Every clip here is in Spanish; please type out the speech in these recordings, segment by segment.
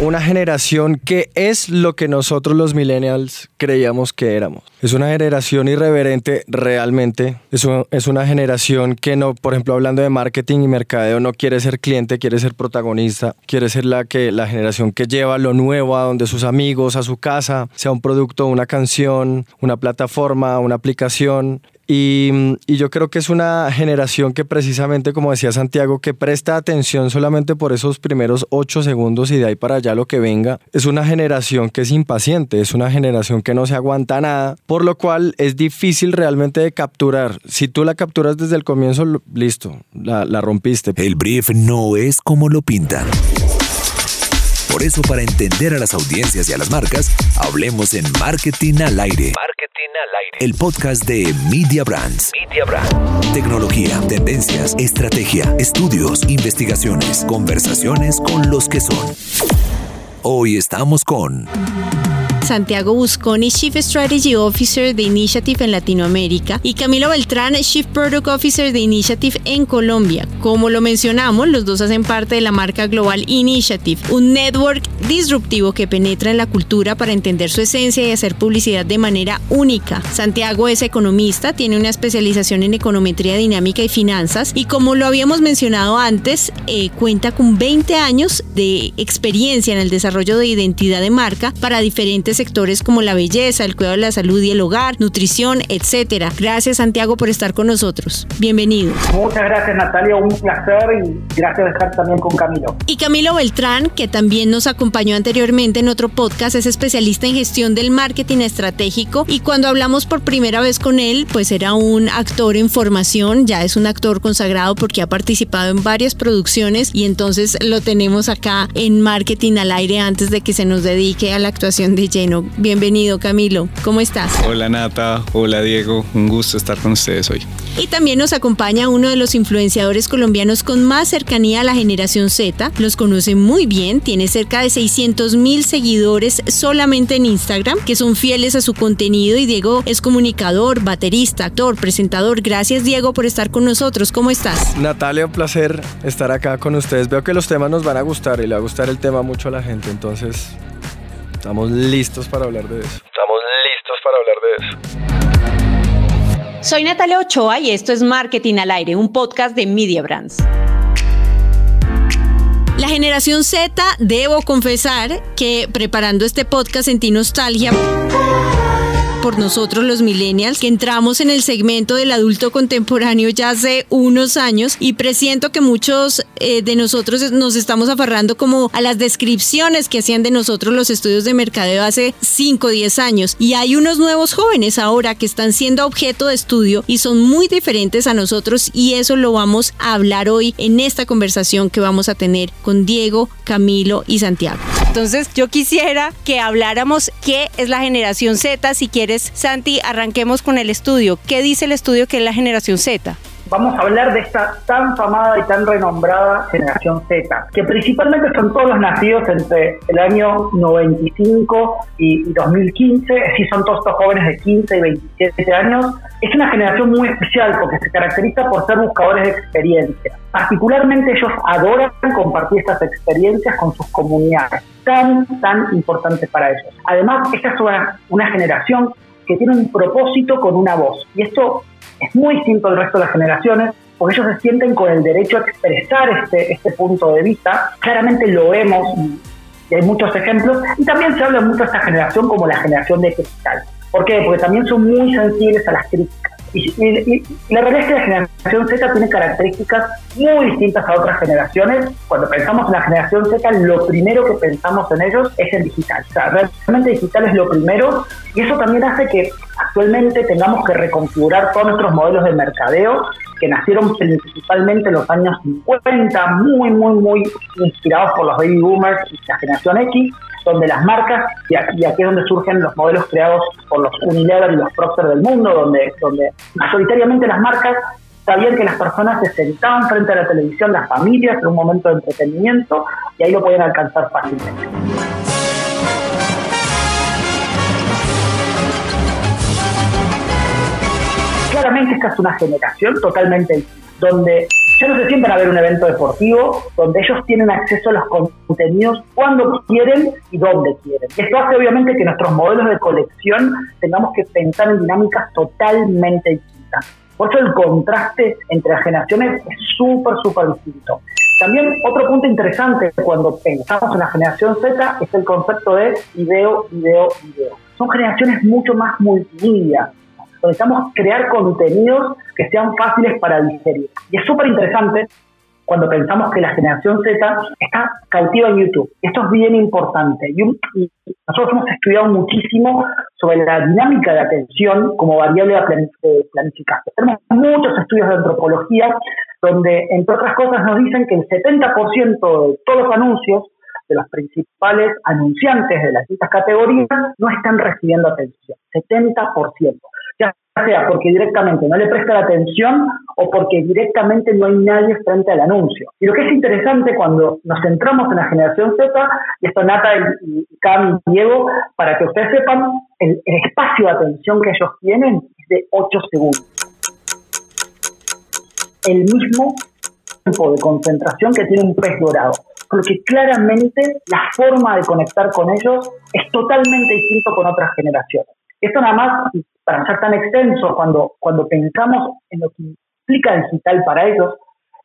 una generación que es lo que nosotros los millennials creíamos que éramos. Es una generación irreverente realmente. Es, una generación que no, por ejemplo, hablando de marketing y mercadeo, no quiere ser cliente, quiere ser protagonista, quiere ser la, que, la generación que lleva lo nuevo a donde sus amigos, a su casa, sea un producto, una canción, una plataforma, una aplicación. Y, yo creo que es una generación que precisamente, como decía Santiago, que presta atención solamente por esos primeros ocho segundos y de ahí para allá lo que venga. Es una generación que es impaciente, es una generación que no se aguanta nada, por lo cual es difícil realmente de capturar. Si tú la capturas desde el comienzo, listo, la, la rompiste. El brief no es como lo pintan. Por eso, para entender a las audiencias y a las marcas, hablemos en Marketing al Aire. Marketing al Aire. El podcast de Media Brands. Media Brands. Tecnología, tendencias, estrategia, estudios, investigaciones, conversaciones con los que son. Hoy estamos con... Santiago Busconi, Chief Strategy Officer de Initiative en Latinoamérica, y Camilo Beltrán, Chief Product Officer de Initiative en Colombia. Como lo mencionamos, los dos hacen parte de la marca global Initiative, un network disruptivo que penetra en la cultura para entender su esencia y hacer publicidad de manera única. Santiago es economista, tiene una especialización en econometría dinámica y finanzas, y como lo habíamos mencionado antes, eh, cuenta con 20 años de experiencia en el desarrollo de identidad de marca para diferentes sectores como la belleza, el cuidado de la salud y el hogar, nutrición, etcétera. Gracias Santiago por estar con nosotros. Bienvenido. Muchas gracias Natalia, un placer y gracias de estar también con Camilo. Y Camilo Beltrán, que también nos acompañó anteriormente en otro podcast, es especialista en gestión del marketing estratégico y cuando hablamos por primera vez con él, pues era un actor en formación, ya es un actor consagrado porque ha participado en varias producciones y entonces lo tenemos acá en marketing al aire antes de que se nos dedique a la actuación de Bienvenido Camilo, ¿cómo estás? Hola Nata, hola Diego, un gusto estar con ustedes hoy. Y también nos acompaña uno de los influenciadores colombianos con más cercanía a la generación Z, los conoce muy bien, tiene cerca de 600 mil seguidores solamente en Instagram, que son fieles a su contenido y Diego es comunicador, baterista, actor, presentador. Gracias Diego por estar con nosotros, ¿cómo estás? Natalia, un placer estar acá con ustedes. Veo que los temas nos van a gustar y le va a gustar el tema mucho a la gente, entonces Estamos listos para hablar de eso. Estamos listos para hablar de eso. Soy Natalia Ochoa y esto es Marketing al Aire, un podcast de Media Brands. La generación Z, debo confesar que preparando este podcast sentí nostalgia por nosotros los millennials, que entramos en el segmento del adulto contemporáneo ya hace unos años y presiento que muchos eh, de nosotros nos estamos aferrando como a las descripciones que hacían de nosotros los estudios de mercadeo hace 5 o 10 años. Y hay unos nuevos jóvenes ahora que están siendo objeto de estudio y son muy diferentes a nosotros y eso lo vamos a hablar hoy en esta conversación que vamos a tener con Diego, Camilo y Santiago. Entonces yo quisiera que habláramos qué es la generación Z, si quieres Santi, arranquemos con el estudio. ¿Qué dice el estudio que es la generación Z? vamos a hablar de esta tan famada y tan renombrada generación Z, que principalmente son todos los nacidos entre el año 95 y 2015, es son todos estos jóvenes de 15 y 27 años. Es una generación muy especial porque se caracteriza por ser buscadores de experiencia. Particularmente ellos adoran compartir estas experiencias con sus comunidades, tan, tan importantes para ellos. Además, esta es una generación que tiene un propósito con una voz. Y esto es muy distinto al resto de las generaciones, porque ellos se sienten con el derecho a expresar este, este punto de vista. Claramente lo vemos y hay muchos ejemplos. Y también se habla mucho de esta generación como la generación de cristal. ¿Por qué? Porque también son muy sensibles a las críticas. Y, la realidad es que la generación Z tiene características muy distintas a otras generaciones. Cuando pensamos en la generación Z, lo primero que pensamos en ellos es en digital. O sea, realmente digital es lo primero y eso también hace que actualmente tengamos que reconfigurar todos nuestros modelos de mercadeo que nacieron principalmente en los años 50, muy, muy, muy inspirados por los baby boomers y la generación X, donde las marcas, y aquí, es donde surgen los modelos creados por los Unilever y los Procter del mundo, donde, donde mayoritariamente las marcas sabían que las personas se sentaban frente a la televisión, las familias, en un momento de entretenimiento, y ahí lo podían alcanzar fácilmente. Claramente esta es una generación totalmente donde Ya no se sientan a ver un evento deportivo donde ellos tienen acceso a los contenidos cuando quieren y donde quieren. Esto hace obviamente que nuestros modelos de colección tengamos que pensar en dinámicas totalmente distintas. Por eso el contraste entre las generaciones es súper, súper distinto. También otro punto interesante cuando pensamos en la generación Z es el concepto de video, video, video. Son generaciones mucho más multimedia. Necesitamos crear contenidos que sean fáciles para digerir. Y es súper interesante cuando pensamos que la generación Z está cautiva en YouTube. Esto es bien importante. Y nosotros hemos estudiado muchísimo sobre la dinámica de atención como variable de planificación. Tenemos muchos estudios de antropología donde, entre otras cosas, nos dicen que el 70% de todos los anuncios de los principales anunciantes de las distintas categorías no están recibiendo atención. 70% ya sea porque directamente no le presta la atención o porque directamente no hay nadie frente al anuncio. Y lo que es interesante cuando nos centramos en la generación Z, y esto Nata y, Cam y Diego, para que ustedes sepan, el, el espacio de atención que ellos tienen es de 8 segundos. El mismo tiempo de concentración que tiene un pez dorado porque claramente la forma de conectar con ellos es totalmente distinto con otras generaciones. Esto nada más, para no ser tan extenso, cuando, cuando pensamos en lo que implica digital para ellos,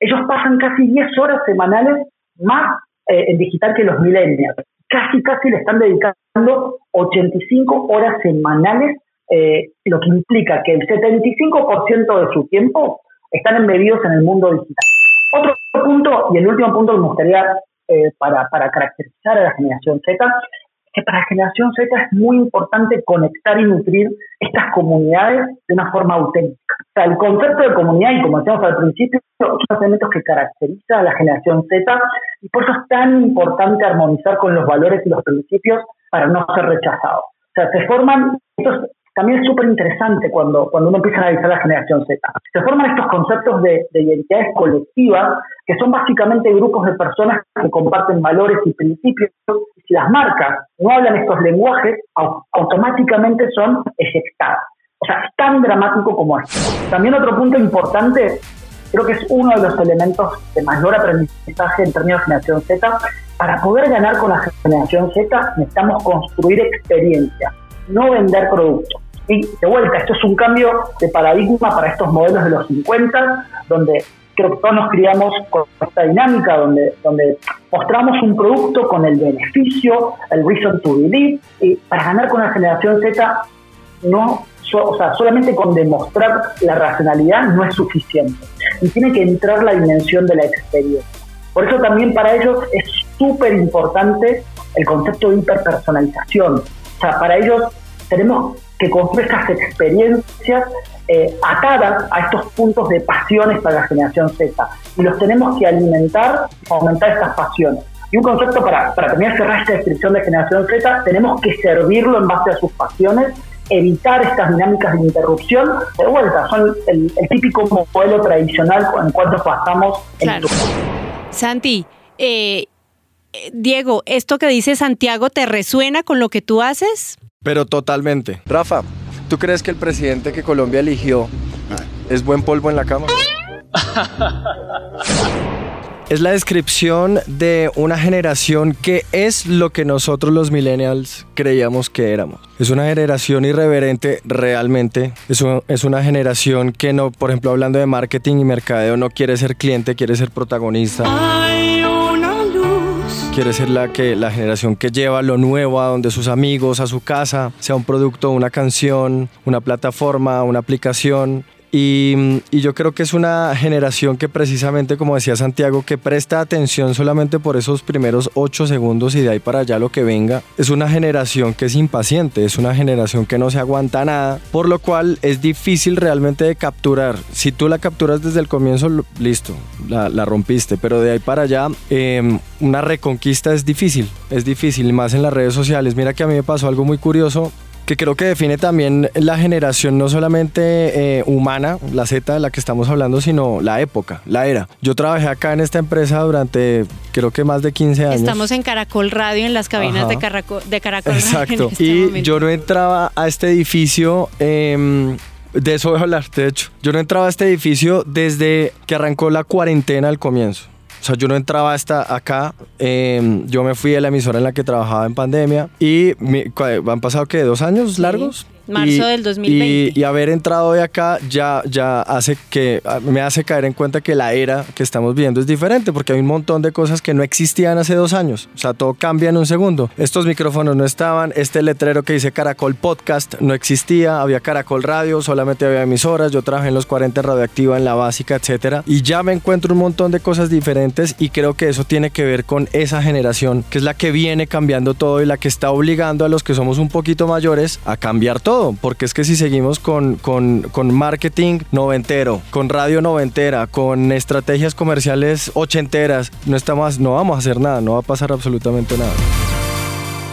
ellos pasan casi 10 horas semanales más eh, en digital que los millennials. Casi, casi le están dedicando 85 horas semanales, eh, lo que implica que el 75% de su tiempo están embebidos en el mundo digital. Otro punto, y el último punto que me gustaría eh, para, para caracterizar a la generación Z, que para generación Z es muy importante conectar y nutrir estas comunidades de una forma auténtica. O sea, el concepto de comunidad, y como decíamos al principio, son los elementos que caracteriza a la generación Z, y por eso es tan importante armonizar con los valores y los principios para no ser rechazados. O sea, se forman estos también es súper interesante cuando, cuando uno empieza a analizar la generación Z. Se forman estos conceptos de, identidades colectivas, que son básicamente grupos de personas que comparten valores y principios. Y si las marcas no hablan estos lenguajes, automáticamente son ejectadas. O sea, es tan dramático como esto. También otro punto importante, creo que es uno de los elementos de mayor aprendizaje en términos de generación Z. Para poder ganar con la generación Z necesitamos construir experiencias, no vender productos. Y de vuelta, esto es un cambio de paradigma para estos modelos de los 50, donde creo que todos nos criamos con esta dinámica, donde, donde mostramos un producto con el beneficio, el reason to believe, y para ganar con la generación Z, no, o sea, solamente con demostrar la racionalidad no es suficiente. Y tiene que entrar la dimensión de la experiencia. Por eso también para ellos es súper importante el concepto de hiperpersonalización. O sea, para ellos tenemos que construir estas experiencias eh, atadas a estos puntos de pasiones para la generación Z. Y los tenemos que alimentar, aumentar estas pasiones. Y un concepto para, para terminar cerrar esta descripción de generación Z, tenemos que servirlo en base a sus pasiones, evitar estas dinámicas de interrupción. De vuelta, son el, típico modelo tradicional en cuanto pasamos en claro. Santi, eh, Diego, ¿esto que dice Santiago te resuena con lo que tú haces? Pero totalmente. Rafa, ¿tú crees que el presidente que Colombia eligió es buen polvo en la cama? es la descripción de una generación que es lo que nosotros los millennials creíamos que éramos. Es una generación irreverente realmente. Es, es una generación que no, por ejemplo, hablando de marketing y mercadeo, no quiere ser cliente, quiere ser protagonista quiere ser la, que, la generación que lleva lo nuevo a donde sus amigos, a su casa, sea un producto, una canción, una plataforma, una aplicación. Y, yo creo que es una generación que precisamente, como decía Santiago, que presta atención solamente por esos primeros ocho segundos y de ahí para allá lo que venga. Es una generación que es impaciente, es una generación que no se aguanta nada, por lo cual es difícil realmente de capturar. Si tú la capturas desde el comienzo, listo, la, rompiste, pero de ahí para allá em, una reconquista es difícil, es difícil, más en las redes sociales. Mira que a mí me pasó algo muy curioso que creo que define también la generación no solamente eh, humana, la Z de la que estamos hablando, sino la época, la era. Yo trabajé acá en esta empresa durante creo que más de 15 años. Estamos en Caracol Radio, en las cabinas de, Caracol, de Caracol Exacto. Radio. Este y yo no entraba a este edificio. Em, de eso voy a hablar, de hecho. Yo no entraba a este edificio desde que arrancó la cuarentena al comienzo. O sea, yo no entraba hasta acá. Em, yo me fui de la emisora en la que trabajaba en pandemia y han pasado que dos años largos. Marzo del 2020. Y, haber entrado de acá ya, ya hace que me hace caer en cuenta que la era que estamos viendo es diferente porque hay un montón de cosas que no existían hace dos años. O sea, todo cambia en un segundo. Estos micrófonos no estaban, este letrero que dice Caracol Podcast no existía, había Caracol Radio, solamente había emisoras, yo trabajé en los 40 radioactiva, en la básica, etcétera. Y ya me encuentro un montón de cosas diferentes y creo que eso tiene que ver con esa generación que es la que viene cambiando todo y la que está obligando a los que somos un poquito mayores a cambiar todo porque es que si seguimos con, con, marketing noventero, con radio noventera, con estrategias comerciales ochenteras, no, estamos, no vamos a hacer nada, no va a pasar absolutamente nada.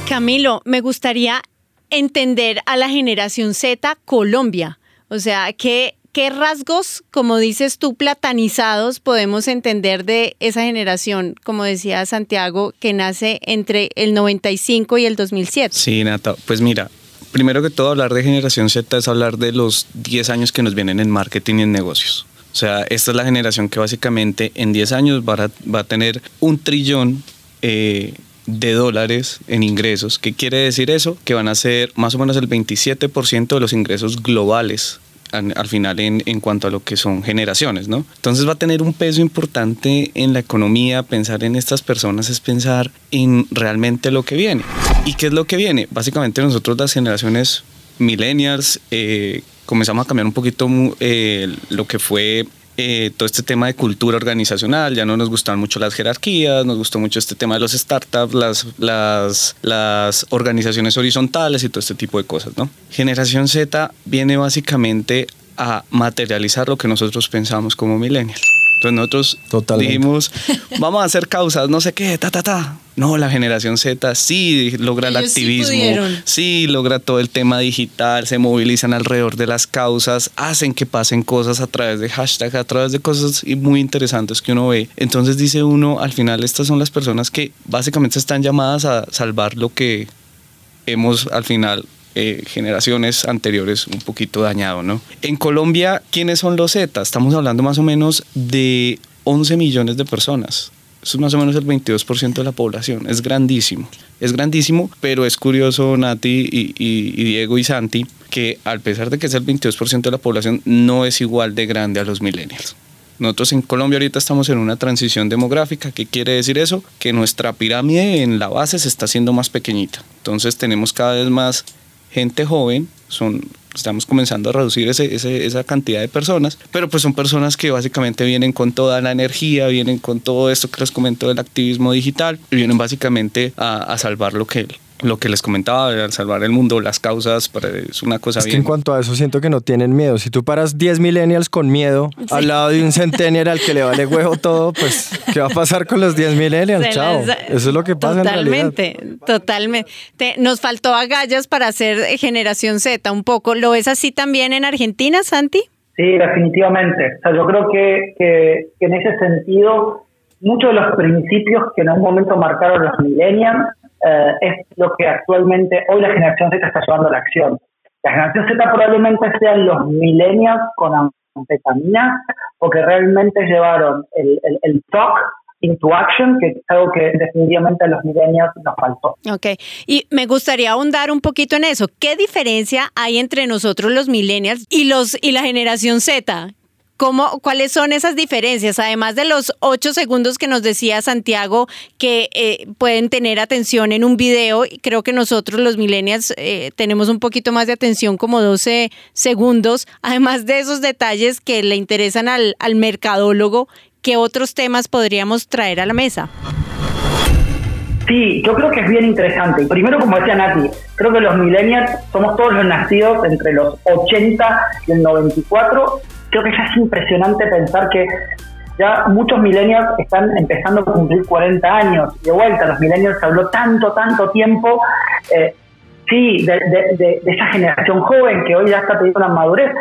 Camilo, me gustaría entender a la generación Z Colombia. O sea, ¿qué, ¿qué rasgos, como dices tú, platanizados podemos entender de esa generación, como decía Santiago, que nace entre el 95 y el 2007? Sí, Nata, pues mira, primero que todo, hablar de generación Z es hablar de los 10 años que nos vienen en marketing y en negocios. O sea, esta es la generación que básicamente en 10 años va a, tener un trillón eh, de dólares en ingresos. ¿Qué quiere decir eso? Que van a ser más o menos el 27% de los ingresos globales al final en, en, cuanto a lo que son generaciones, ¿no? Entonces va a tener un peso importante en la economía, pensar en estas personas es pensar en realmente lo que viene. ¿Y qué es lo que viene? Básicamente nosotros las generaciones millennials eh, comenzamos a cambiar un poquito eh, lo que fue eh, todo este tema de cultura organizacional, ya no nos gustan mucho las jerarquías, nos gustó mucho este tema de los startups, las, las, las organizaciones horizontales y todo este tipo de cosas, ¿no? Generación Z viene básicamente a materializar lo que nosotros pensamos como millennials. Entonces nosotros dijimos, vamos a hacer causas, no sé qué, ta, ta, ta. No, la generación Z sí logra el activismo, sí, logra todo el tema digital, se movilizan alrededor de las causas, hacen que pasen cosas a través de hashtags, a través de cosas muy interesantes que uno ve. Entonces dice uno, al final estas son las personas que básicamente están llamadas a salvar lo que hemos al final eh, generaciones anteriores un poquito dañado, ¿no? En Colombia, ¿quiénes son los Z? Estamos hablando más o menos de 11 millones de personas. Eso es más o menos el 22% de la población. Es grandísimo. Es grandísimo, pero es curioso, Nati y, y, Diego y Santi, que al pesar de que es el 22% de la población, no es igual de grande a los millennials. Nosotros en Colombia ahorita estamos en una transición demográfica. ¿Qué quiere decir eso? Que nuestra pirámide en la base se está haciendo más pequeñita. Entonces tenemos cada vez más gente joven, son, estamos comenzando a reducir ese, esa cantidad de personas, pero pues son personas que básicamente vienen con toda la energía, vienen con todo esto que les comento del activismo digital y vienen básicamente a, a salvar lo que, lo que les comentaba, al salvar el mundo, las causas, es una cosa es bien. que en cuanto a eso siento que no tienen miedo. Si tú paras 10 millennials con miedo al lado de un centennial al que le vale huevo todo, pues ¿qué va a pasar con los 10 millennials? Chao. Eso es lo que pasa totalmente, en realidad. Totalmente. Nos faltó agallas para hacer generación Z un poco. ¿Lo ves así también en Argentina, Santi? Sí, definitivamente. O sea, yo creo que, que, que en ese sentido muchos de los principios que en un momento marcaron los millennials eh, es lo que actualmente hoy la generación Z está llevando a la acción. La generación Z probablemente sean los millennials con anfetamina o que realmente llevaron el, el, el talk into action, que es algo que definitivamente a los millennials nos faltó. Ok, y me gustaría ahondar un poquito en eso. ¿Qué diferencia hay entre nosotros los millennials y, los, y la generación Z? ¿Cómo, ¿Cuáles son esas diferencias? Además de los ocho segundos que nos decía Santiago que eh, pueden tener atención en un video, creo que nosotros los millennials eh, tenemos un poquito más de atención, como 12 segundos. Además de esos detalles que le interesan al, al mercadólogo, ¿qué otros temas podríamos traer a la mesa? Sí, yo creo que es bien interesante. Primero, como decía Nati, creo que los millennials somos todos los nacidos entre los 80 y el 94 creo que ya es impresionante pensar que ya muchos millennials están empezando a cumplir 40 años. De vuelta, los millennials se habló tanto, tanto tiempo, eh, sí, de, esa generación joven que hoy ya está teniendo una madurez.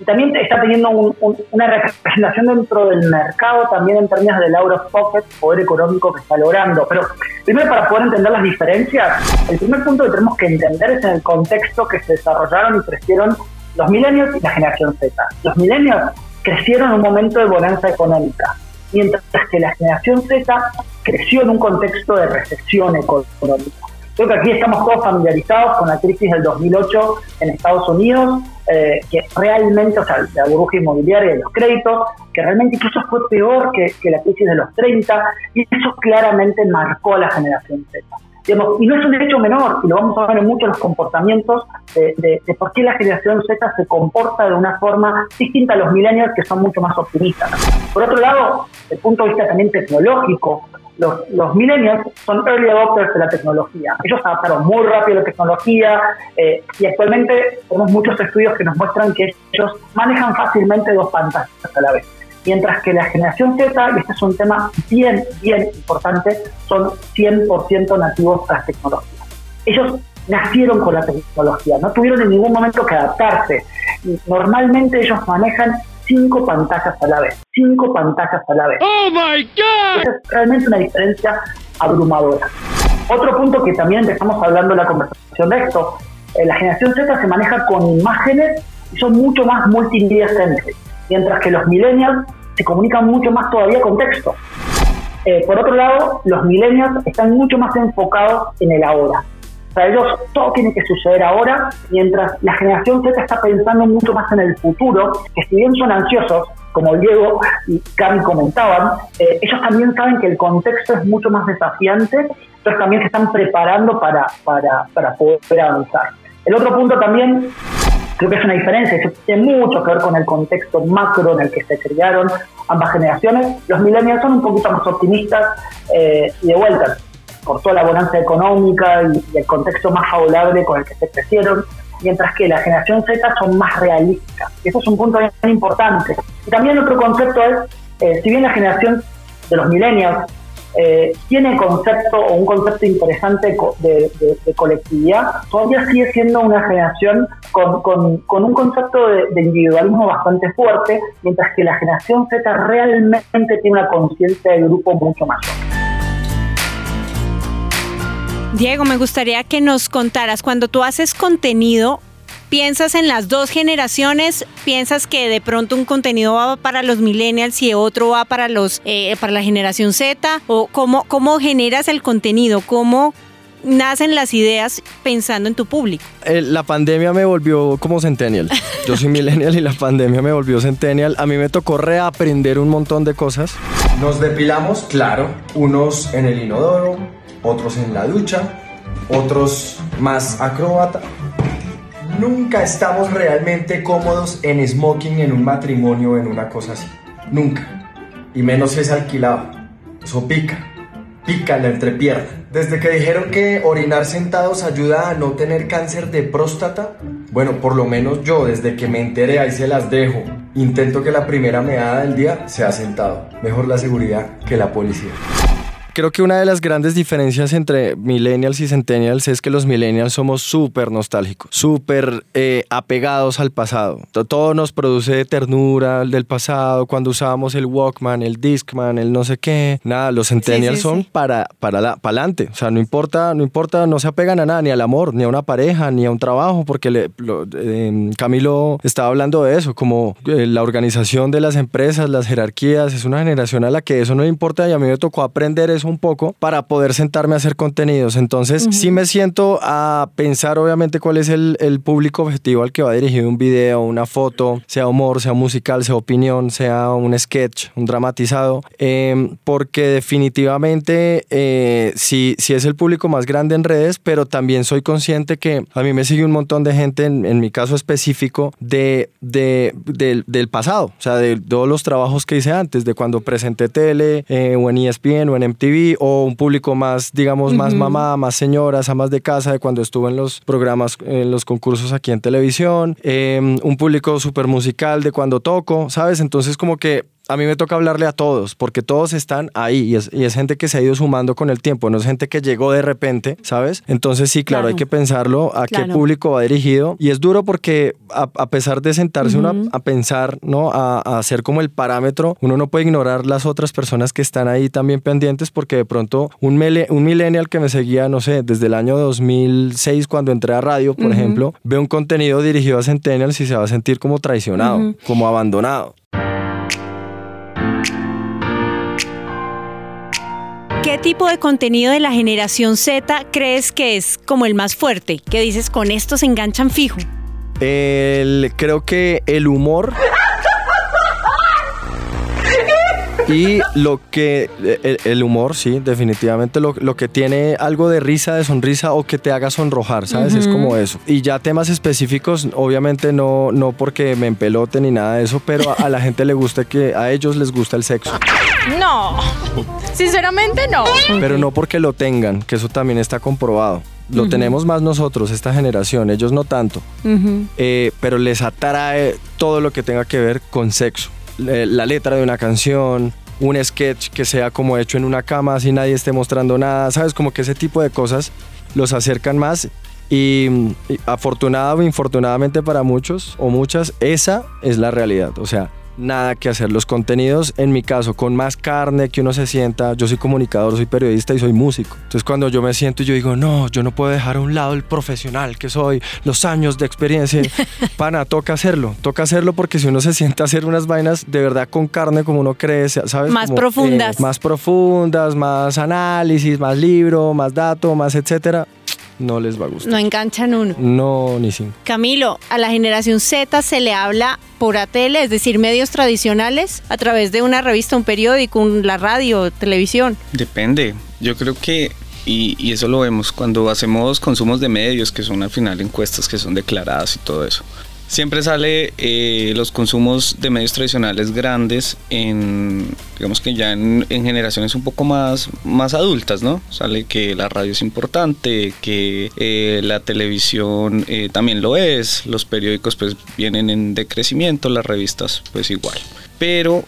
Y también está teniendo una representación dentro del mercado, también en términos del Euro Pocket, poder económico que está logrando. Pero primero, para poder entender las diferencias, el primer punto que tenemos que entender es en el contexto que se desarrollaron y crecieron los millennials y la generación Z. Los millennials crecieron en un momento de bonanza económica, mientras que la generación Z creció en un contexto de recesión económica. Creo que aquí estamos todos familiarizados con la crisis del 2008 en Estados Unidos, eh, que realmente, o sea, la burbuja inmobiliaria y los créditos, que realmente incluso fue peor que, que la crisis de los 30, y eso claramente marcó a la generación Z y no es un hecho menor, y lo vamos a ver en muchos los comportamientos de, por qué la generación Z se comporta de una forma distinta a los millennials que son mucho más optimistas. Por otro lado, desde el punto de vista también tecnológico, los, millennials son early adopters de la tecnología. Ellos adaptaron muy rápido la tecnología eh, y actualmente tenemos muchos estudios que nos muestran que ellos manejan fácilmente dos pantallas a la vez mientras que la generación Z, y este es un tema bien, bien importante, son 100% nativos a las tecnologías. Ellos nacieron con la tecnología, no tuvieron en ningún momento que adaptarse. Normalmente ellos manejan cinco pantallas a la vez, cinco pantallas a la vez. ¡Oh, my God! es realmente una diferencia abrumadora. Otro punto que también dejamos hablando en la conversación de esto, eh, la generación Z se maneja con imágenes y son mucho más multimedia céntricos mientras que los millennials se comunican mucho más todavía con texto. Eh, por otro lado, los millennials están mucho más enfocados en el ahora. Para ellos todo tiene que suceder ahora, mientras la generación Z está pensando mucho más en el futuro, que si bien son ansiosos, como Diego y Cami comentaban, eh, ellos también saben que el contexto es mucho más desafiante, entonces también se están preparando para, para, para poder avanzar. El otro punto también Creo que es una diferencia, eso tiene mucho que ver con el contexto macro en el que se criaron ambas generaciones. Los millennials son un poquito más optimistas eh, y de vuelta, por toda la bonanza económica y, el contexto más favorable con el que se crecieron, mientras que la generación Z son más realistas. Y eso es un punto bien importante. Y también otro concepto es, eh, si bien la generación de los millennials eh, tiene concepto o un concepto interesante de, colectividad, todavía sigue siendo una generación con, un concepto de, individualismo bastante fuerte, mientras que la generación Z realmente tiene una conciencia de grupo mucho mayor. Diego, me gustaría que nos contaras, cuando tú haces contenido, ¿Piensas en las dos generaciones? ¿Piensas que de pronto un contenido va para los millennials y otro va para los eh, para la generación Z? ¿O cómo, cómo generas el contenido? ¿Cómo nacen las ideas pensando en tu público? Eh, la pandemia me volvió como centennial. Yo soy millennial y la pandemia me volvió centennial. A mí me tocó reaprender un montón de cosas. Nos depilamos, claro, unos en el inodoro, otros en la ducha, otros más acróbata Nunca estamos realmente cómodos en smoking en un matrimonio en una cosa así. Nunca. Y menos si es alquilado. Eso pica. Pica en la entrepierna. Desde que dijeron que orinar sentados ayuda a no tener cáncer de próstata, bueno, por lo menos yo, desde que me enteré, ahí se las dejo. Intento que la primera meada del día sea sentado. Mejor la seguridad que la policía creo que una de las grandes diferencias entre millennials y centennials es que los millennials somos súper nostálgicos, súper eh, apegados al pasado. Todo nos produce ternura del pasado, cuando usábamos el Walkman, el Discman, el no sé qué. Nada, los centennials son para para la, adelante. O sea, no importa, no importa, no se apegan a nada, ni al amor, ni a una pareja, ni a un trabajo, porque le, em, Camilo estaba hablando de eso, como eh, la organización de las empresas, las jerarquías, es una generación a la que eso no importa y a mí me tocó aprender eso un poco para poder sentarme a hacer contenidos. Entonces, sí me siento a pensar, obviamente, cuál es el, el, público objetivo al que va dirigido un video, una foto, sea humor, sea musical, sea opinión, sea un sketch, un dramatizado, em, porque definitivamente eh, sí, sí es el público más grande en redes, pero también soy consciente que a mí me sigue un montón de gente, en, mi caso específico, de, de, del pasado, o sea, de todos los trabajos que hice antes, de cuando presenté tele eh, o en ESPN o en MTV o un público más, digamos, más mamá, más señoras, amas de casa, de cuando estuve en los programas, en los concursos aquí en televisión, em, un público súper musical de cuando toco, ¿sabes? Entonces como que a mí me toca hablarle a todos, porque todos están ahí y es, y es gente que se ha ido sumando con el tiempo, no es gente que llegó de repente, ¿sabes? Entonces sí, claro, Claro. hay que pensarlo a Claro. qué público va dirigido. Y es duro porque a, a pesar de sentarse uno a, a pensar, ¿no? A, a hacer como el parámetro, uno no puede ignorar las otras personas que están ahí también pendientes porque de pronto un, mele- un millennial que me seguía, no sé, desde el año 2006 cuando entré a radio, por ejemplo, ve un contenido dirigido a centennials y se va a sentir como traicionado, como abandonado. ¿Qué tipo de contenido de la generación Z crees que es como el más fuerte? Que dices, con esto se enganchan fijo. El, creo que el humor y lo que el, el humor, sí, definitivamente lo, lo que tiene algo de risa, de sonrisa o que te haga sonrojar, ¿sabes? Es como eso. Y ya temas específicos, obviamente no, no porque me empelote ni nada de eso, pero a, a la gente le gusta que a ellos les gusta el sexo, No, sinceramente no. pero no porque lo tengan, que eso también está comprobado. Lo tenemos más nosotros, esta generación, ellos no tanto. Eh, pero les atrae todo lo que tenga que ver con sexo. La letra de una canción, un sketch que sea como hecho en una cama, así nadie esté mostrando nada, ¿sabes? Como que ese tipo de cosas los acercan más. Y, y afortunada o infortunadamente para muchos o muchas, esa es la realidad. O sea, nada que hacer. Los contenidos, en mi caso, con más carne que uno se sienta. Yo soy comunicador, soy periodista y soy músico. Entonces, cuando yo me siento y yo digo, no, yo no puedo dejar a un lado el profesional que soy, los años de experiencia. Pana, toca hacerlo. Toca hacerlo porque si uno se sienta a hacer unas vainas de verdad con carne, como uno cree, ¿sabes? Más Como, profundas. eh, más profundas, más análisis, más libro, más dato, más etcétera. No les va a gustar. No enganchan uno. No, ni sin. Camilo, a la generación Z se le habla por ATL, es decir, medios tradicionales, a través de una revista, un periódico, un- la radio, televisión. Depende. Yo creo que, y, y eso lo vemos cuando hacemos consumos de medios, que son al final encuestas que son declaradas y todo eso. Siempre sale eh, los consumos de medios tradicionales grandes en, digamos que ya en, en generaciones un poco más, más adultas, ¿no? Sale que la radio es importante, que eh, la televisión eh, también lo es, los periódicos pues vienen en decrecimiento, las revistas pues igual. Pero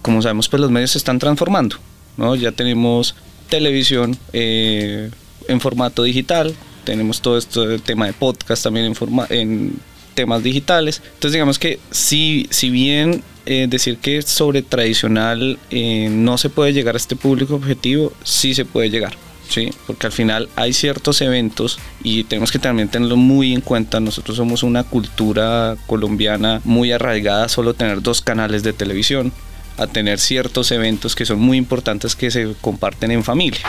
como sabemos pues los medios se están transformando, ¿no? Ya tenemos televisión en formato digital, tenemos todo esto del tema de podcast también en, forma, en temas digitales. Entonces digamos que si, si bien eh, decir que sobre tradicional eh, no se puede llegar a este público objetivo, sí se puede llegar. Sí, porque al final hay ciertos eventos y tenemos que también tenerlo muy en cuenta. Nosotros somos una cultura colombiana muy arraigada solo tener dos canales de televisión, a tener ciertos eventos que son muy importantes que se comparten en familia.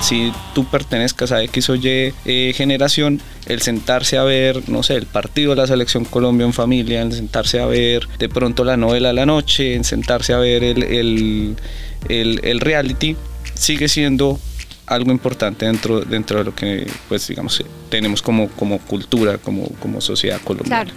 Si tú pertenezcas a X o Y eh, generación, el sentarse a ver, no sé, el partido de la selección Colombia en familia, el sentarse a ver de pronto la novela de la noche, el sentarse a ver el, el, el- reality, sigue siendo algo importante dentro, dentro de lo que, pues, digamos, tenemos como, como cultura, como, como sociedad colombiana.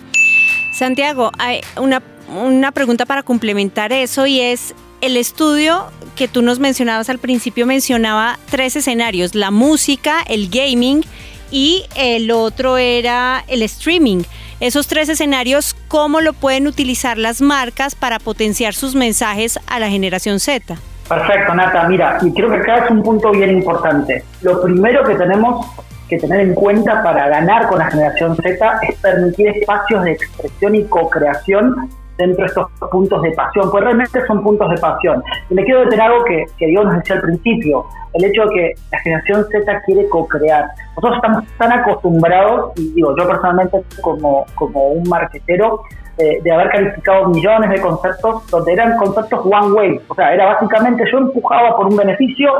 Santiago, hay una, una pregunta para complementar eso y es el estudio que tú nos mencionabas al principio mencionaba tres escenarios, la música, el gaming y el otro era el streaming. Esos tres escenarios, ¿cómo lo pueden utilizar las marcas para potenciar sus mensajes a la generación Z? Perfecto, Nata. Mira, y creo que acá es un punto bien importante. Lo primero que tenemos que tener en cuenta para ganar con la generación Z es permitir espacios de expresión y co-creación dentro de estos puntos de pasión, pues realmente son puntos de pasión. Y me quiero detener algo que, que Diego nos decía al principio, el hecho de que la generación Z quiere co-crear. Nosotros estamos tan acostumbrados, y digo, yo personalmente como, como un marquetero, eh, de haber calificado millones de conceptos donde eran conceptos one way, o sea, era básicamente yo empujaba por un beneficio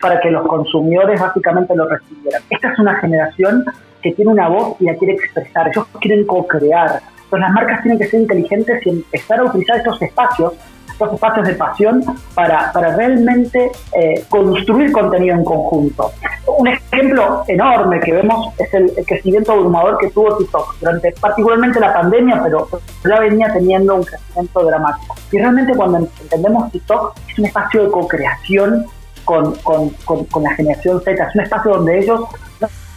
para que los consumidores básicamente lo recibieran. Esta es una generación que tiene una voz y la quiere expresar, ellos quieren co-crear. Entonces las marcas tienen que ser inteligentes y empezar a utilizar estos espacios, estos espacios de pasión para, para realmente eh, construir contenido en conjunto. Un ejemplo enorme que vemos es el, crecimiento abrumador que tuvo TikTok durante particularmente la pandemia, pero ya venía teniendo un crecimiento dramático. Y realmente cuando entendemos TikTok es un espacio de co-creación con, con, con, con la generación Z, es un espacio donde ellos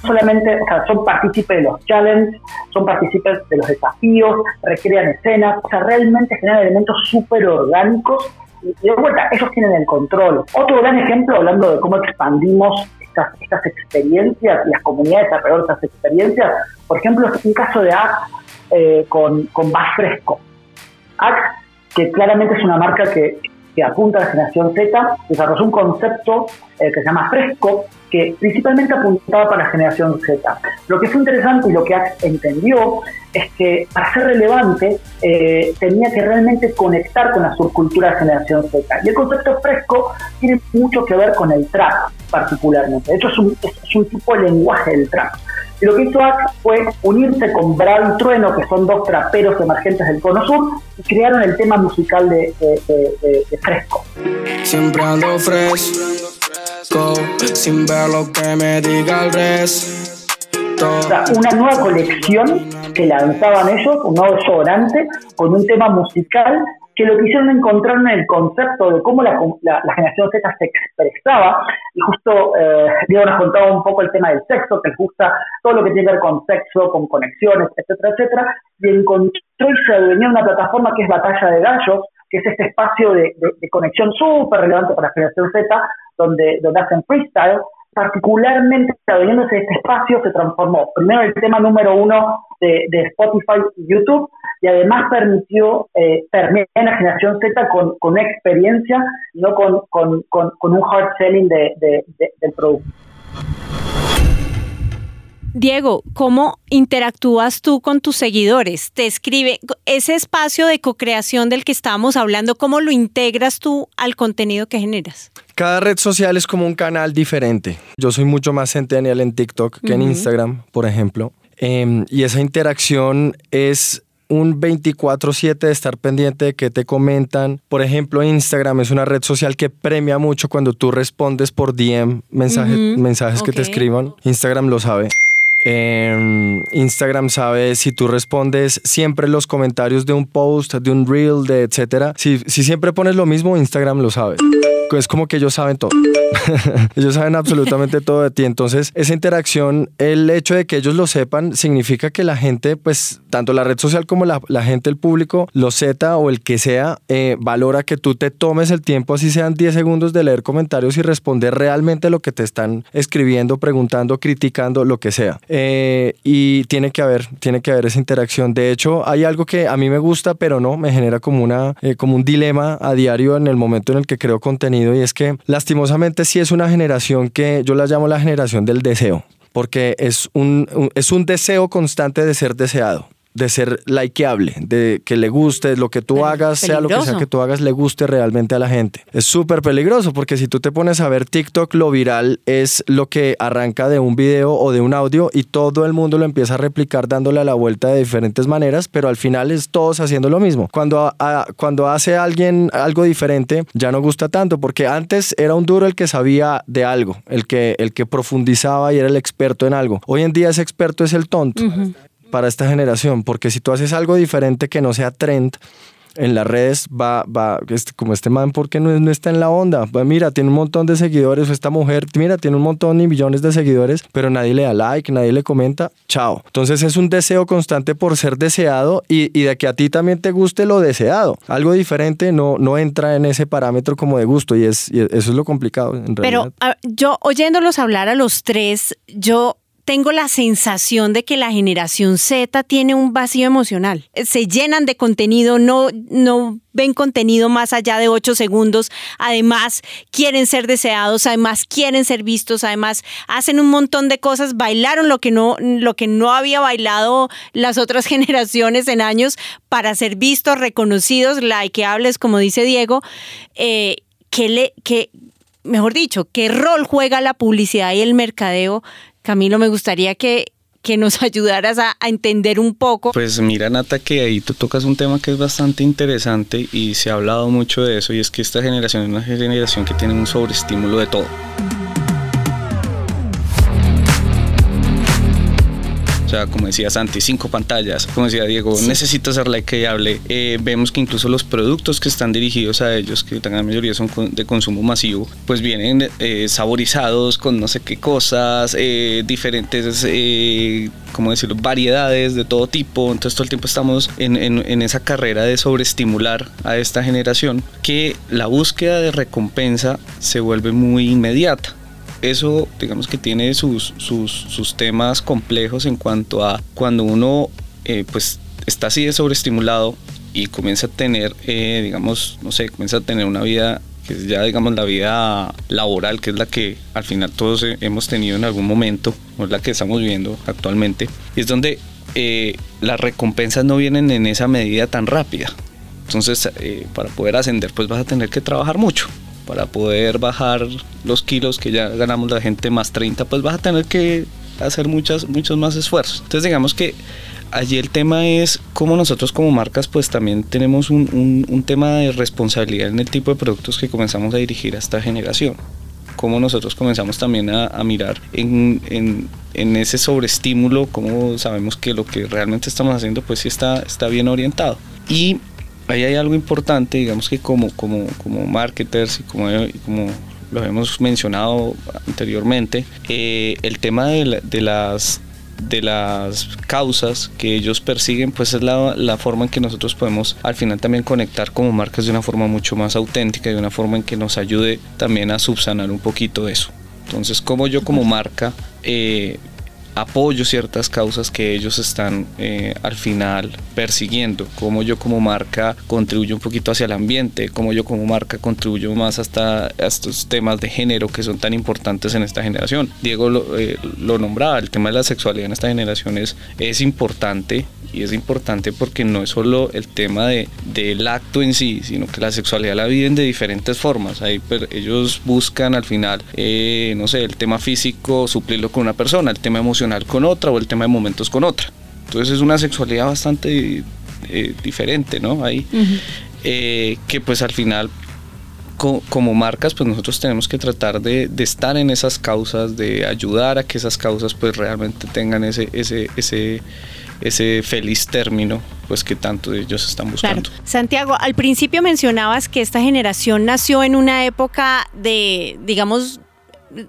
solamente o sea, son partícipes de los challenges, son partícipes de los desafíos, recrean escenas, o sea, realmente generan elementos súper orgánicos y de vuelta, ellos tienen el control. Otro gran ejemplo, hablando de cómo expandimos estas, estas experiencias, las comunidades alrededor de estas experiencias, por ejemplo, es un caso de Axe eh, con, con Fresco. Axe, que claramente es una marca que, que apunta a la generación Z, desarrolló un concepto eh, que se llama Fresco, que principalmente apuntaba para la generación Z. Lo que fue interesante y lo que Axe entendió es que para ser relevante eh, tenía que realmente conectar con la subcultura de generación Z. Y el concepto fresco tiene mucho que ver con el trap particularmente. De hecho es un, es un tipo de lenguaje del trap. Y lo que hizo Axe fue unirse con Brad y Trueno, que son dos traperos emergentes del Cono Sur, y crearon el tema musical de, de, de, de Fresco. Siempre ando fresco, sin ver lo que me diga el resto. Una nueva colección que lanzaban ellos, un nuevo desodorante, con un tema musical que lo que hicieron encontrar en el concepto de cómo la, la, la generación Z se expresaba, y justo eh, Diego nos contaba un poco el tema del sexo, que les gusta todo lo que tiene que ver con sexo, con conexiones, etcétera, etcétera, y encontró y se adueñó una plataforma que es Batalla de Gallos, que es este espacio de, conexión súper relevante para la generación Z, donde, donde hacen freestyle, particularmente adueñándose de este espacio, se transformó primero el tema número uno de, Spotify y YouTube, y además permitió eh, permear la generación Z con, con experiencia, no con, con, con, con un hard selling de, de, del producto. Diego, ¿cómo interactúas tú con tus seguidores? Te escribe ese espacio de co-creación del que estábamos hablando, ¿cómo lo integras tú al contenido que generas? Cada red social es como un canal diferente. Yo soy mucho más centennial en TikTok que en Instagram, por ejemplo. Eh, y esa interacción es un 24/7 de estar pendiente de qué te comentan. Por ejemplo, Instagram es una red social que premia mucho cuando tú respondes por DM mensaje, mensajes que te escriban. Instagram lo sabe. Eh, Instagram sabe si tú respondes siempre los comentarios de un post, de un reel, de etcétera. Si, si siempre pones lo mismo, Instagram lo sabe. Es como que ellos saben todo. ellos saben absolutamente todo de ti. Entonces, esa interacción, el hecho de que ellos lo sepan, significa que la gente, pues, tanto la red social como la, la gente, el público, lo Z o el que sea, eh, valora que tú te tomes el tiempo, así sean 10 segundos, de leer comentarios y responder realmente lo que te están escribiendo, preguntando, criticando, lo que sea. Eh, y tiene que haber, tiene que haber esa interacción. De hecho, hay algo que a mí me gusta, pero no, me genera como, una, eh, como un dilema a diario en el momento en el que creo contenido y es que lastimosamente sí es una generación que yo la llamo la generación del deseo, porque es un, un- es un deseo constante de ser deseado de ser likeable, de que le guste lo que tú Pero hagas, sea lo que sea que tú hagas, le guste realmente a la gente. Es súper peligroso porque si tú te pones a ver TikTok, lo viral es lo que arranca de un video o de un audio y todo el mundo lo empieza a replicar dándole a la vuelta de diferentes maneras, pero al final es todos haciendo lo mismo. Cuando, a- a- cuando hace alguien algo diferente, ya no gusta tanto porque antes era un duro el que sabía de algo, el que, el que profundizaba y era el experto en algo. Hoy en día ese experto es el tonto para esta generación, porque si tú haces algo diferente que no sea trend en las redes, va, va, este- como este man, porque no, no está en la onda? Pues mira, tiene un montón de seguidores, o esta mujer, mira, tiene un montón y millones de seguidores, pero nadie le da like, nadie le comenta, chao. Entonces es un deseo constante por ser deseado y, y de que a ti también te guste lo deseado. Algo diferente no, no entra en ese parámetro como de gusto y, es, y eso es lo complicado en realidad. Pero ah, yo oyéndolos hablar a los tres, yo tengo la sensación de que la generación Z tiene un vacío emocional. Se llenan de contenido, no, no ven contenido más allá de ocho segundos. Además, quieren ser deseados, además quieren ser vistos, además hacen un montón de cosas, bailaron lo que no, lo que no había bailado las otras generaciones en años para ser vistos, reconocidos, likeables, como dice Diego. Eh, que le, que, mejor dicho, qué rol juega la publicidad y el mercadeo. Camilo, me gustaría que, que nos ayudaras a, a entender un poco. Pues mira, Nata, que ahí tú tocas un tema que es bastante interesante y se ha hablado mucho de eso y es que esta generación es una generación que tiene un sobreestímulo de todo. Sea, como decía Santi, cinco pantallas. Como decía Diego, necesito hacer like y hable. Eh, vemos que incluso los productos que están dirigidos a ellos, que la gran mayoría son de consumo masivo, pues vienen eh, saborizados con no sé qué cosas, eh, diferentes, ¿cómo decirlo?, variedades de todo tipo. Entonces todo el tiempo estamos en, en esa carrera de sobreestimular a esta generación que la búsqueda de recompensa se vuelve muy inmediata eso digamos que tiene sus, sus, temas complejos en cuanto a cuando uno eh, pues está así de sobreestimulado y comienza a tener, eh, digamos, no sé, comienza a tener una vida que es ya digamos la vida laboral, que es la que al final todos hemos tenido en algún momento, o es la que estamos viviendo actualmente, y es donde eh, las recompensas no vienen en esa medida tan rápida. Entonces, para poder ascender, pues vas a tener que trabajar mucho para poder bajar los kilos que ya ganamos la gente más 30, pues vas a tener que hacer muchas, muchos más esfuerzos. Entonces digamos que allí el tema es cómo nosotros como marcas pues también tenemos un, un, tema de responsabilidad en el tipo de productos que comenzamos a dirigir a esta generación. Cómo nosotros comenzamos también a, a mirar en, en, en, ese sobreestímulo, cómo sabemos que lo que realmente estamos haciendo pues sí está, está bien orientado. Y ahí hay algo importante, digamos que como, como, como marketers y como, como lo hemos mencionado anteriormente, eh, el tema de, las de las causas que ellos persiguen, pues es la, la, forma en que nosotros podemos al final también conectar como marcas de una forma mucho más auténtica, de una forma en que nos ayude también a subsanar un poquito eso. Entonces, como yo como marca eh, apoyo ciertas causas que ellos están eh, al final persiguiendo, como yo como marca contribuyo un poquito hacia el ambiente, como yo como marca contribuyo más hasta estos temas de género que son tan importantes en esta generación. Diego lo, eh, lo nombraba, el tema de la sexualidad en esta generación es, es importante y es importante porque no es solo el tema de, del acto en sí, sino que la sexualidad la viven de diferentes formas. Ahí, ellos buscan al final, eh, no sé, el tema físico, suplirlo con una persona, el tema emocional con otra o el tema de momentos con otra. Entonces es una sexualidad bastante eh, diferente, ¿no? Ahí, eh, que pues al final como marcas, pues nosotros tenemos que tratar de, de, estar en esas causas, de ayudar a que esas causas pues realmente tengan ese, ese, ese, ese feliz término pues que tanto ellos están buscando. Santiago, al principio mencionabas que esta generación nació en una época de, digamos,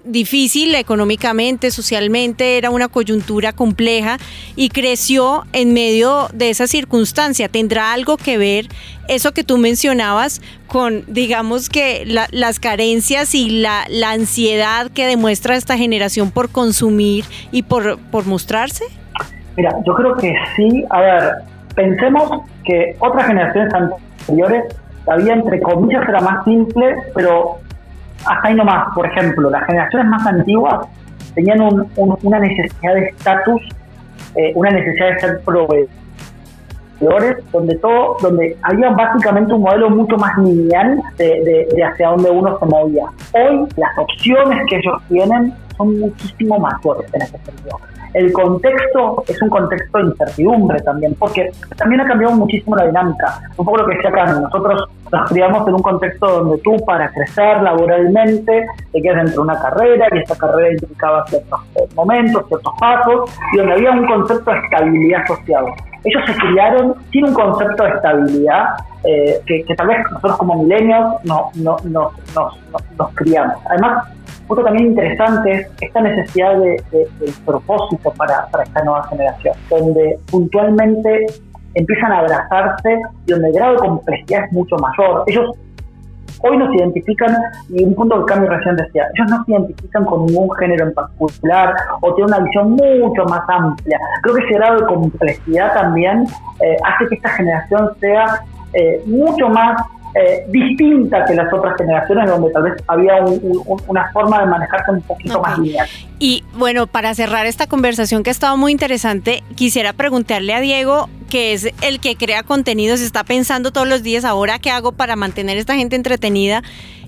difícil económicamente, socialmente, era una coyuntura compleja y creció en medio de esa circunstancia. ¿Tendrá algo que ver eso que tú mencionabas con, digamos que, las carencias y la, la, ansiedad que demuestra esta generación por consumir y por, por mostrarse? Mira, yo creo que sí. A ver, pensemos que otras generaciones anteriores, la vida entre comillas era más simple, pero hasta ahí nomás. Por ejemplo, las generaciones más antiguas tenían una necesidad de estatus, eh, una necesidad de ser proveedores, donde todo, donde había básicamente un modelo mucho más lineal de, de hacia dónde uno se movía. Hoy las opciones que ellos tienen son muchísimo mayores en ese sentido el contexto es un contexto de incertidumbre también, porque también ha cambiado muchísimo la dinámica. Un poco lo que decía Carmen, nosotros nos criamos en un contexto donde tú para crecer laboralmente te quedas dentro de una carrera y esta carrera implicaba ciertos momentos, ciertos pasos, y donde había un concepto de estabilidad asociado. Ellos se criaron sin un concepto de estabilidad eh, que, tal vez nosotros como milenios no, no, no, nos criamos. Además, otro también interesante es esta necesidad de, propósito para, esta nueva generación, donde puntualmente empiezan a abrazarse y donde el grado de complejidad es mucho mayor. Ellos hoy no se identifican, y un punto que cambio recién decía, ellos no se identifican con ningún género en particular o tienen una visión mucho más amplia. Creo que ese grado de complejidad también eh, hace que esta generación sea eh, mucho más eh, distinta que las otras generaciones, donde tal vez había una forma de manejarse un poquito más lineal. Y bueno, para cerrar esta conversación que ha estado muy interesante, quisiera preguntarle a Diego, que es el que crea contenido, se está pensando todos los días ahora qué hago para mantener a esta gente entretenida.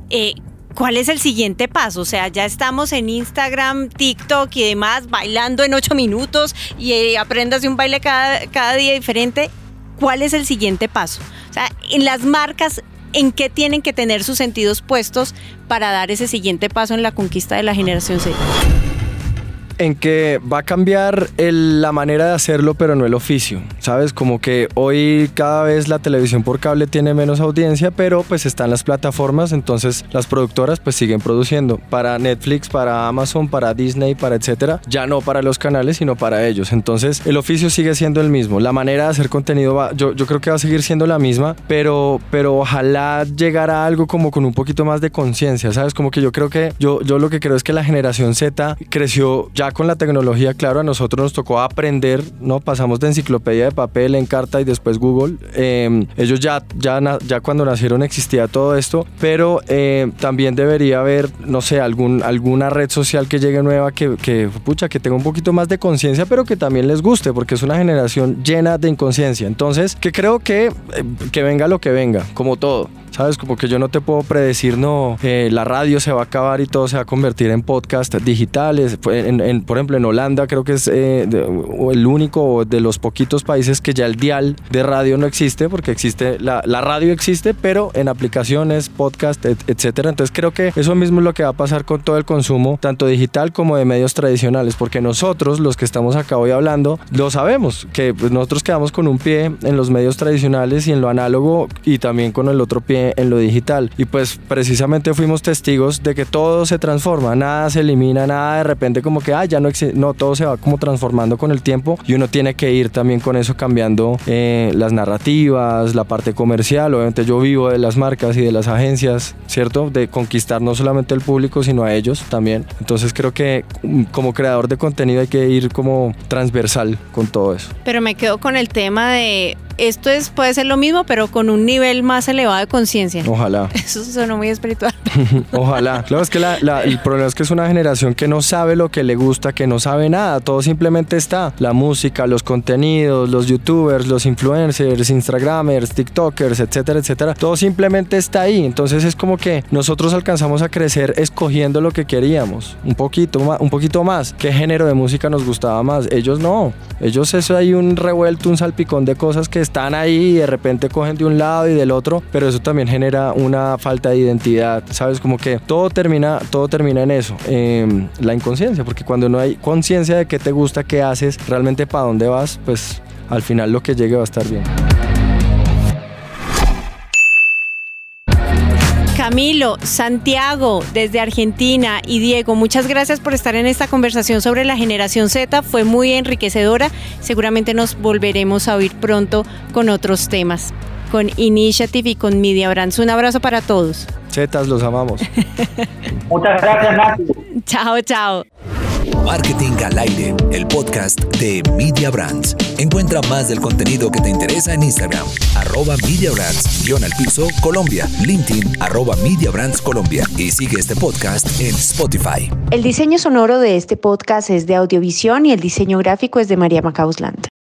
Eh, ¿Cuál es el siguiente paso? O sea, ya estamos en Instagram, TikTok y demás, bailando en ocho minutos y eh, aprendas un baile cada, cada día diferente. ¿Cuál es el siguiente paso? O sea, en las marcas en qué tienen que tener sus sentidos puestos para dar ese siguiente paso en la conquista de la generación Z? En que va a cambiar la manera de hacerlo, pero no el oficio. ¿Sabes? Como que hoy cada vez la televisión por cable tiene menos audiencia, pero pues están las plataformas, entonces las productoras pues siguen produciendo para Netflix, para Amazon, para Disney, para etcétera. Ya no para los canales, sino para ellos. Entonces el oficio sigue siendo el mismo. La manera de hacer contenido va, yo, creo que va a seguir siendo la misma, pero, pero ojalá llegara a algo como con un poquito más de conciencia, ¿sabes? Como que yo creo que yo, yo lo que creo es que la generación Z creció ya con la tecnología, claro, a nosotros nos tocó aprender, ¿no? Pasamos de enciclopedia de papel en carta y después Google. Em, ellos ya, ya, ya cuando nacieron existía todo esto, pero eh, también debería haber, no sé, algún, alguna red social que llegue nueva que, pucha, que tenga un poquito más de conciencia, pero que también les guste, porque es una generación llena de inconsciencia. Entonces, que creo que, eh, que venga lo que venga, como todo. ¿Sabes? Como que yo no te puedo predecir, no, eh, la radio se va a acabar y todo se va a convertir en podcast digitales. Por ejemplo, en Holanda creo que es eh, el único de los poquitos países que ya el dial de radio no existe, porque existe, la, la radio existe, pero en aplicaciones, podcast, etcétera. Entonces creo que eso mismo es lo que va a pasar con todo el consumo, tanto digital como de medios tradicionales, porque nosotros, los que estamos acá hoy hablando, lo sabemos, que pues, nosotros quedamos con un pie en los medios tradicionales y en lo análogo y también con el otro pie en lo digital. Y pues precisamente fuimos testigos de que todo se transforma, nada se elimina, nada de repente como que, ah, ya no existe, no, todo se va como transformando con el tiempo y uno tiene que ir también con eso cambiando eh, las narrativas, la parte comercial. Obviamente yo vivo de las marcas y de las agencias, ¿cierto? De conquistar no solamente el público, sino a ellos también. Entonces creo que mm, como creador de contenido hay que ir como transversal con todo eso. Pero me quedo con el tema de esto es, puede ser lo mismo, pero con un nivel más elevado de conciencia. Ojalá. Eso suena muy espiritual. Ojalá. Claro, es que el problema es que es una generación que no sabe lo que le gusta, que no sabe nada. Todo simplemente está. La música, los contenidos, los youtubers, los influencers, instagramers, tiktokers, etcétera, etcétera. Todo simplemente está ahí. Entonces es como que nosotros alcanzamos a crecer escogiendo lo que queríamos. Un poquito más. Un poquito más. ¿Qué género de música nos gustaba más? Ellos no. Ellos eso hay un revuelto, un salpicón de cosas que están ahí y de repente cogen de un lado y del otro, pero eso también genera una falta de identidad, ¿sabes? Como que todo termina, todo termina en eso, em, la inconsciencia, porque cuando no hay conciencia de qué te gusta, qué haces, realmente para dónde vas, pues al final lo que llegue va a estar bien. Camilo, Santiago, desde Argentina y Diego, muchas gracias por estar en esta conversación sobre la generación Z. Fue muy enriquecedora. Seguramente nos volveremos a oír pronto con otros temas, con Initiative y con Media Brands. Un abrazo para todos. Zetas, los amamos. muchas gracias, Nati. Chao, chao. Marketing al aire, el podcast de Media Brands. Encuentra más del contenido que te interesa en Instagram, arroba Media Brands, guion al piso, Colombia, LinkedIn, arroba Media Brands Colombia y sigue este podcast en Spotify. El diseño sonoro de este podcast es de Audiovisión y el diseño gráfico es de María Macausland.